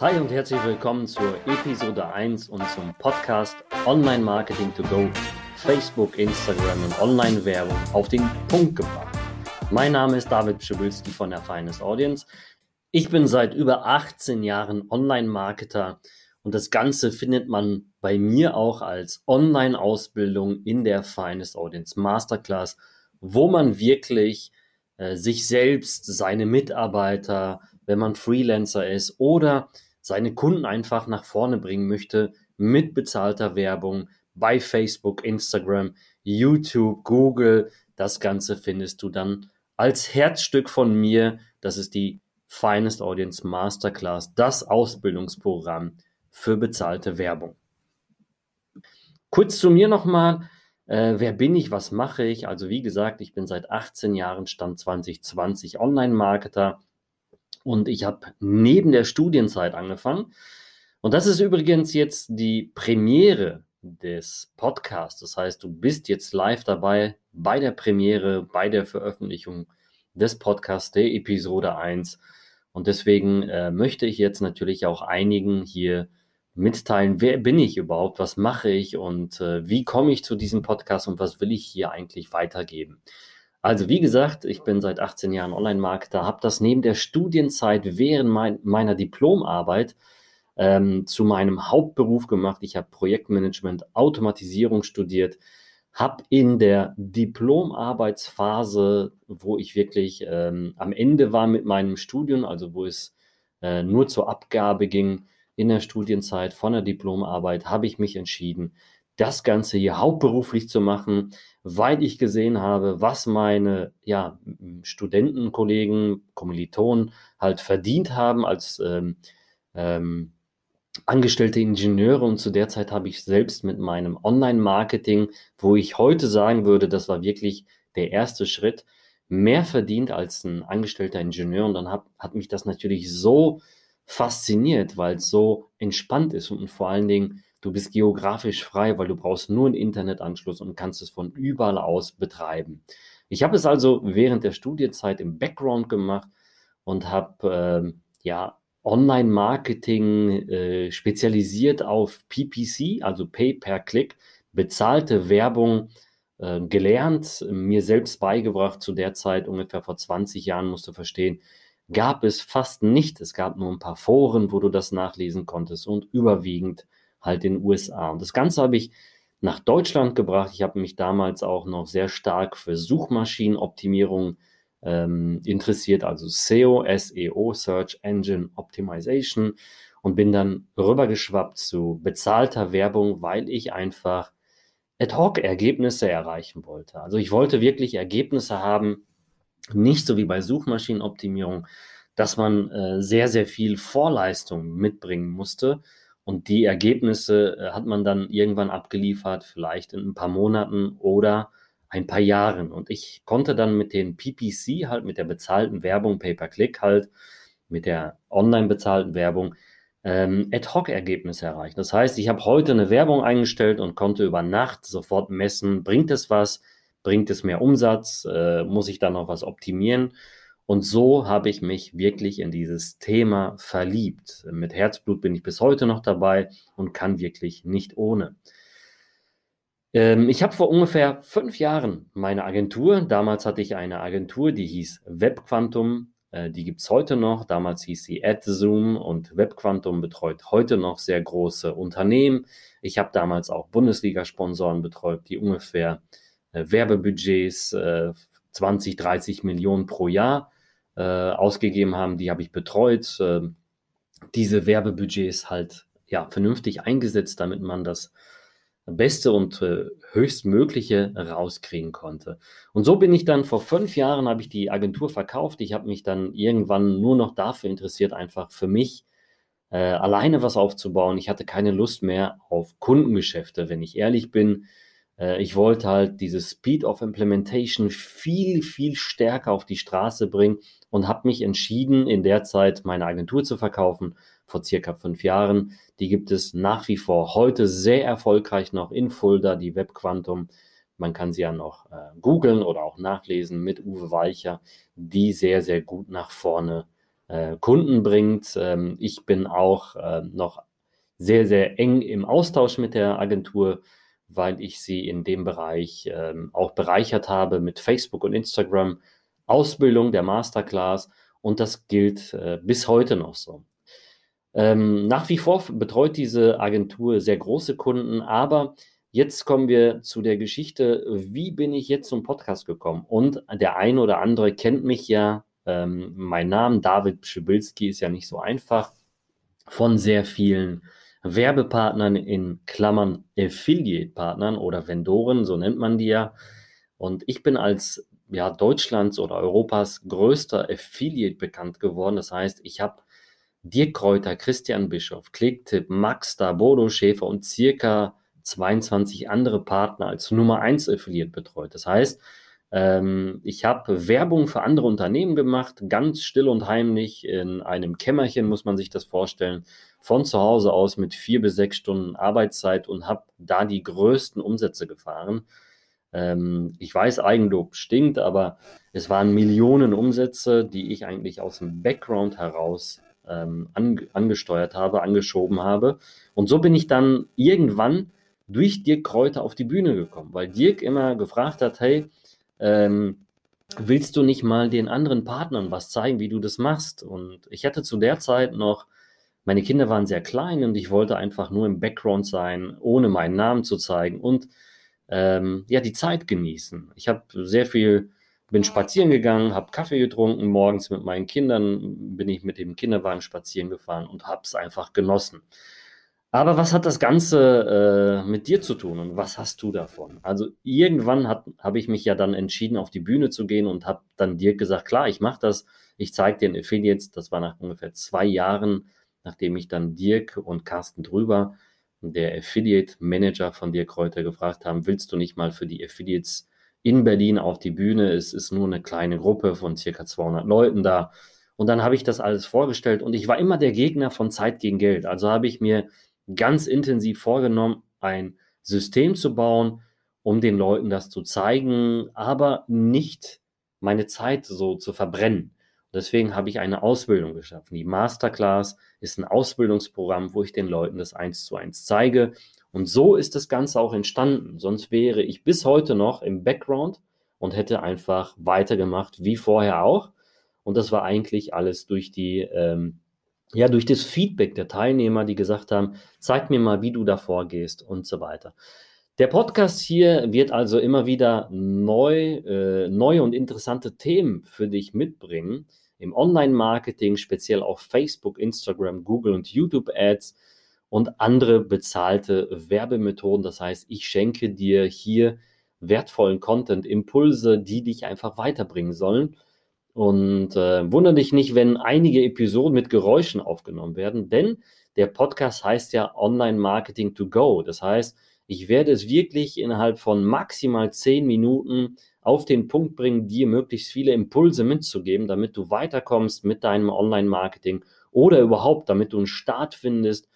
Hi und herzlich willkommen zur Episode 1 und zum Podcast Online Marketing to Go, Facebook, Instagram und Online-Werbung auf den Punkt gebracht. Mein Name ist David Pschibilski von der Finest Audience. Ich bin seit über 18 Jahren Online-Marketer und das Ganze findet man bei mir auch als Online-Ausbildung in der Finest Audience Masterclass, wo man wirklich äh, sich selbst, seine Mitarbeiter, wenn man Freelancer ist oder seine Kunden einfach nach vorne bringen möchte mit bezahlter Werbung bei Facebook, Instagram, YouTube, Google. Das Ganze findest du dann als Herzstück von mir. Das ist die Finest Audience Masterclass, das Ausbildungsprogramm für bezahlte Werbung. Kurz zu mir nochmal. Äh, wer bin ich? Was mache ich? Also wie gesagt, ich bin seit 18 Jahren, Stand 2020 Online-Marketer und ich habe neben der Studienzeit angefangen. Und das ist übrigens jetzt die Premiere des Podcasts. Das heißt, du bist jetzt live dabei bei der Premiere, bei der Veröffentlichung des Podcasts der Episode 1. Und deswegen äh, möchte ich jetzt natürlich auch einigen hier mitteilen, wer bin ich überhaupt, was mache ich und äh, wie komme ich zu diesem Podcast und was will ich hier eigentlich weitergeben. Also wie gesagt, ich bin seit 18 Jahren Online-Marketer, habe das neben der Studienzeit während mein, meiner Diplomarbeit ähm, zu meinem Hauptberuf gemacht. Ich habe Projektmanagement, Automatisierung studiert, habe in der Diplomarbeitsphase, wo ich wirklich ähm, am Ende war mit meinem Studium, also wo es äh, nur zur Abgabe ging in der Studienzeit von der Diplomarbeit, habe ich mich entschieden, das Ganze hier hauptberuflich zu machen, weil ich gesehen habe, was meine ja, Studentenkollegen, Kommilitonen halt verdient haben als ähm, ähm, angestellte Ingenieure. Und zu der Zeit habe ich selbst mit meinem Online-Marketing, wo ich heute sagen würde, das war wirklich der erste Schritt, mehr verdient als ein angestellter Ingenieur. Und dann hat, hat mich das natürlich so fasziniert, weil es so entspannt ist und vor allen Dingen Du bist geografisch frei, weil du brauchst nur einen Internetanschluss und kannst es von überall aus betreiben. Ich habe es also während der Studienzeit im Background gemacht und habe äh, ja Online-Marketing äh, spezialisiert auf PPC, also Pay per Click, bezahlte Werbung äh, gelernt, mir selbst beigebracht. Zu der Zeit, ungefähr vor 20 Jahren, musst du verstehen, gab es fast nicht. Es gab nur ein paar Foren, wo du das nachlesen konntest und überwiegend halt in den USA. Und das Ganze habe ich nach Deutschland gebracht. Ich habe mich damals auch noch sehr stark für Suchmaschinenoptimierung ähm, interessiert, also SEO, SEO, Search Engine Optimization und bin dann rübergeschwappt zu bezahlter Werbung, weil ich einfach Ad-Hoc-Ergebnisse erreichen wollte. Also ich wollte wirklich Ergebnisse haben, nicht so wie bei Suchmaschinenoptimierung, dass man äh, sehr, sehr viel Vorleistung mitbringen musste, und die Ergebnisse äh, hat man dann irgendwann abgeliefert, vielleicht in ein paar Monaten oder ein paar Jahren. Und ich konnte dann mit den PPC, halt mit der bezahlten Werbung, Pay-per-Click halt, mit der online bezahlten Werbung, ähm, Ad-Hoc-Ergebnisse erreichen. Das heißt, ich habe heute eine Werbung eingestellt und konnte über Nacht sofort messen, bringt es was, bringt es mehr Umsatz, äh, muss ich da noch was optimieren. Und so habe ich mich wirklich in dieses Thema verliebt. Mit Herzblut bin ich bis heute noch dabei und kann wirklich nicht ohne. Ähm, ich habe vor ungefähr fünf Jahren meine Agentur, damals hatte ich eine Agentur, die hieß WebQuantum, äh, die gibt es heute noch. Damals hieß sie AdZoom und WebQuantum betreut heute noch sehr große Unternehmen. Ich habe damals auch Bundesliga-Sponsoren betreut, die ungefähr äh, Werbebudgets äh, 20, 30 Millionen pro Jahr äh, ausgegeben haben, die habe ich betreut. Äh, diese Werbebudgets halt ja vernünftig eingesetzt, damit man das Beste und äh, höchstmögliche rauskriegen konnte. Und so bin ich dann vor fünf Jahren habe ich die Agentur verkauft. Ich habe mich dann irgendwann nur noch dafür interessiert, einfach für mich äh, alleine was aufzubauen. Ich hatte keine Lust mehr auf Kundengeschäfte, wenn ich ehrlich bin. Äh, ich wollte halt dieses Speed of Implementation viel, viel stärker auf die Straße bringen und habe mich entschieden, in der Zeit meine Agentur zu verkaufen, vor circa fünf Jahren. Die gibt es nach wie vor heute sehr erfolgreich noch in Fulda, die Web Quantum. Man kann sie ja noch äh, googeln oder auch nachlesen mit Uwe Weicher, die sehr, sehr gut nach vorne äh, Kunden bringt. Ähm, ich bin auch äh, noch sehr, sehr eng im Austausch mit der Agentur, weil ich sie in dem Bereich ähm, auch bereichert habe mit Facebook und Instagram, Ausbildung der Masterclass und das gilt äh, bis heute noch so. Ähm, nach wie vor betreut diese Agentur sehr große Kunden, aber jetzt kommen wir zu der Geschichte, wie bin ich jetzt zum Podcast gekommen? Und der eine oder andere kennt mich ja, ähm, mein Name David Pschibilski ist ja nicht so einfach, von sehr vielen Werbepartnern in Klammern Affiliate-Partnern oder Vendoren, so nennt man die ja. Und ich bin als ja, Deutschlands oder Europas größter Affiliate bekannt geworden. Das heißt, ich habe Dirk Kräuter, Christian Bischof, Clicktip, Maxda, Bodo Schäfer und circa 22 andere Partner als Nummer 1 Affiliate betreut. Das heißt, ähm, ich habe Werbung für andere Unternehmen gemacht, ganz still und heimlich in einem Kämmerchen, muss man sich das vorstellen, von zu Hause aus mit vier bis sechs Stunden Arbeitszeit und habe da die größten Umsätze gefahren. Ähm, ich weiß, Eigenlob stinkt, aber es waren Millionen Umsätze, die ich eigentlich aus dem Background heraus ähm, an, angesteuert habe, angeschoben habe. Und so bin ich dann irgendwann durch Dirk Kräuter auf die Bühne gekommen, weil Dirk immer gefragt hat, hey, ähm, willst du nicht mal den anderen Partnern was zeigen, wie du das machst? Und ich hatte zu der Zeit noch, meine Kinder waren sehr klein und ich wollte einfach nur im Background sein, ohne meinen Namen zu zeigen und ähm, ja, die Zeit genießen. Ich habe sehr viel bin spazieren gegangen, habe Kaffee getrunken, morgens mit meinen Kindern bin ich mit dem Kinderwagen spazieren gefahren und habe es einfach genossen. Aber was hat das Ganze äh, mit dir zu tun und was hast du davon? Also irgendwann habe ich mich ja dann entschieden, auf die Bühne zu gehen und habe dann dir gesagt, klar, ich mache das, ich zeige den Affiliates, das war nach ungefähr zwei Jahren, nachdem ich dann Dirk und Carsten drüber, der Affiliate Manager von Dirk Kräuter, gefragt haben, willst du nicht mal für die Affiliates in Berlin auf die Bühne. Es ist nur eine kleine Gruppe von circa 200 Leuten da. Und dann habe ich das alles vorgestellt und ich war immer der Gegner von Zeit gegen Geld. Also habe ich mir ganz intensiv vorgenommen, ein System zu bauen, um den Leuten das zu zeigen, aber nicht meine Zeit so zu verbrennen. Deswegen habe ich eine Ausbildung geschaffen. Die Masterclass ist ein Ausbildungsprogramm, wo ich den Leuten das eins zu eins zeige und so ist das Ganze auch entstanden. Sonst wäre ich bis heute noch im Background und hätte einfach weitergemacht wie vorher auch. Und das war eigentlich alles durch die, ähm, ja, durch das Feedback der Teilnehmer, die gesagt haben, zeig mir mal, wie du da vorgehst und so weiter. Der Podcast hier wird also immer wieder neu, äh, neue und interessante Themen für dich mitbringen. Im Online-Marketing, speziell auf Facebook, Instagram, Google und YouTube-Ads und andere bezahlte Werbemethoden. Das heißt, ich schenke dir hier wertvollen Content, Impulse, die dich einfach weiterbringen sollen. Und äh, wundere dich nicht, wenn einige Episoden mit Geräuschen aufgenommen werden, denn der Podcast heißt ja Online Marketing to Go. Das heißt, ich werde es wirklich innerhalb von maximal zehn Minuten auf den Punkt bringen, dir möglichst viele Impulse mitzugeben, damit du weiterkommst mit deinem Online-Marketing oder überhaupt, damit du einen Start findest,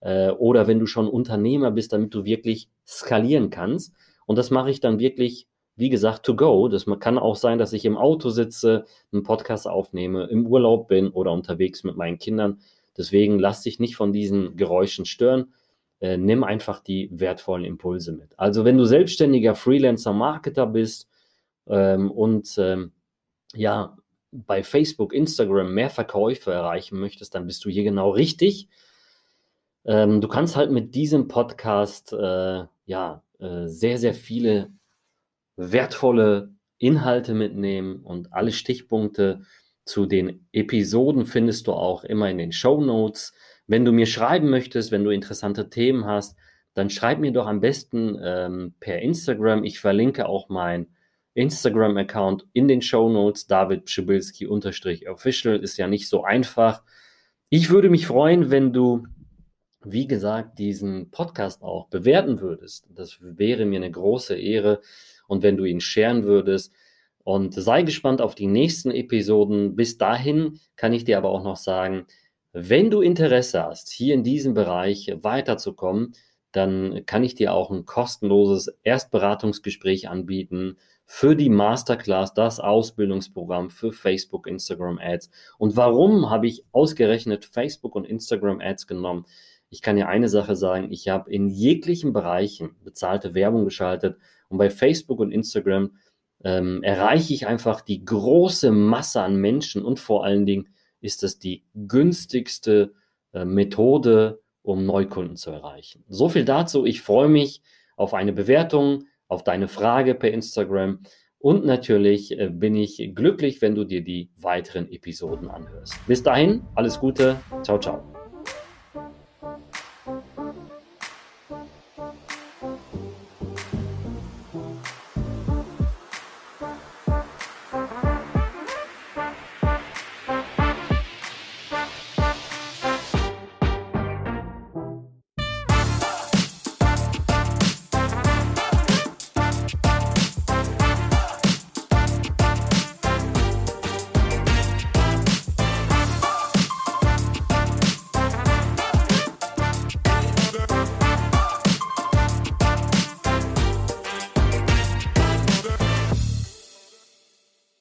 äh, oder wenn du schon Unternehmer bist, damit du wirklich skalieren kannst. Und das mache ich dann wirklich, wie gesagt, to go. Das kann auch sein, dass ich im Auto sitze, einen Podcast aufnehme, im Urlaub bin oder unterwegs mit meinen Kindern. Deswegen lass dich nicht von diesen Geräuschen stören. Äh, nimm einfach die wertvollen Impulse mit. Also wenn du selbstständiger Freelancer, Marketer bist ähm, und ähm, ja bei Facebook, Instagram mehr Verkäufe erreichen möchtest, dann bist du hier genau richtig. Ähm, du kannst halt mit diesem Podcast äh, ja äh, sehr, sehr viele wertvolle Inhalte mitnehmen und alle Stichpunkte zu den Episoden findest du auch immer in den Show Notes. Wenn du mir schreiben möchtest, wenn du interessante Themen hast, dann schreib mir doch am besten ähm, per Instagram. Ich verlinke auch mein Instagram-Account in den Show Notes. David Pschibilski-Official ist ja nicht so einfach. Ich würde mich freuen, wenn du wie gesagt, diesen Podcast auch bewerten würdest. Das wäre mir eine große Ehre. Und wenn du ihn scheren würdest, und sei gespannt auf die nächsten Episoden. Bis dahin kann ich dir aber auch noch sagen, wenn du Interesse hast, hier in diesem Bereich weiterzukommen, dann kann ich dir auch ein kostenloses Erstberatungsgespräch anbieten für die Masterclass, das Ausbildungsprogramm für Facebook, Instagram Ads. Und warum habe ich ausgerechnet Facebook und Instagram Ads genommen? Ich kann ja eine Sache sagen, ich habe in jeglichen Bereichen bezahlte Werbung geschaltet und bei Facebook und Instagram ähm, erreiche ich einfach die große Masse an Menschen und vor allen Dingen ist es die günstigste äh, Methode, um Neukunden zu erreichen. So viel dazu. Ich freue mich auf eine Bewertung, auf deine Frage per Instagram. Und natürlich äh, bin ich glücklich, wenn du dir die weiteren Episoden anhörst. Bis dahin, alles Gute. Ciao, ciao.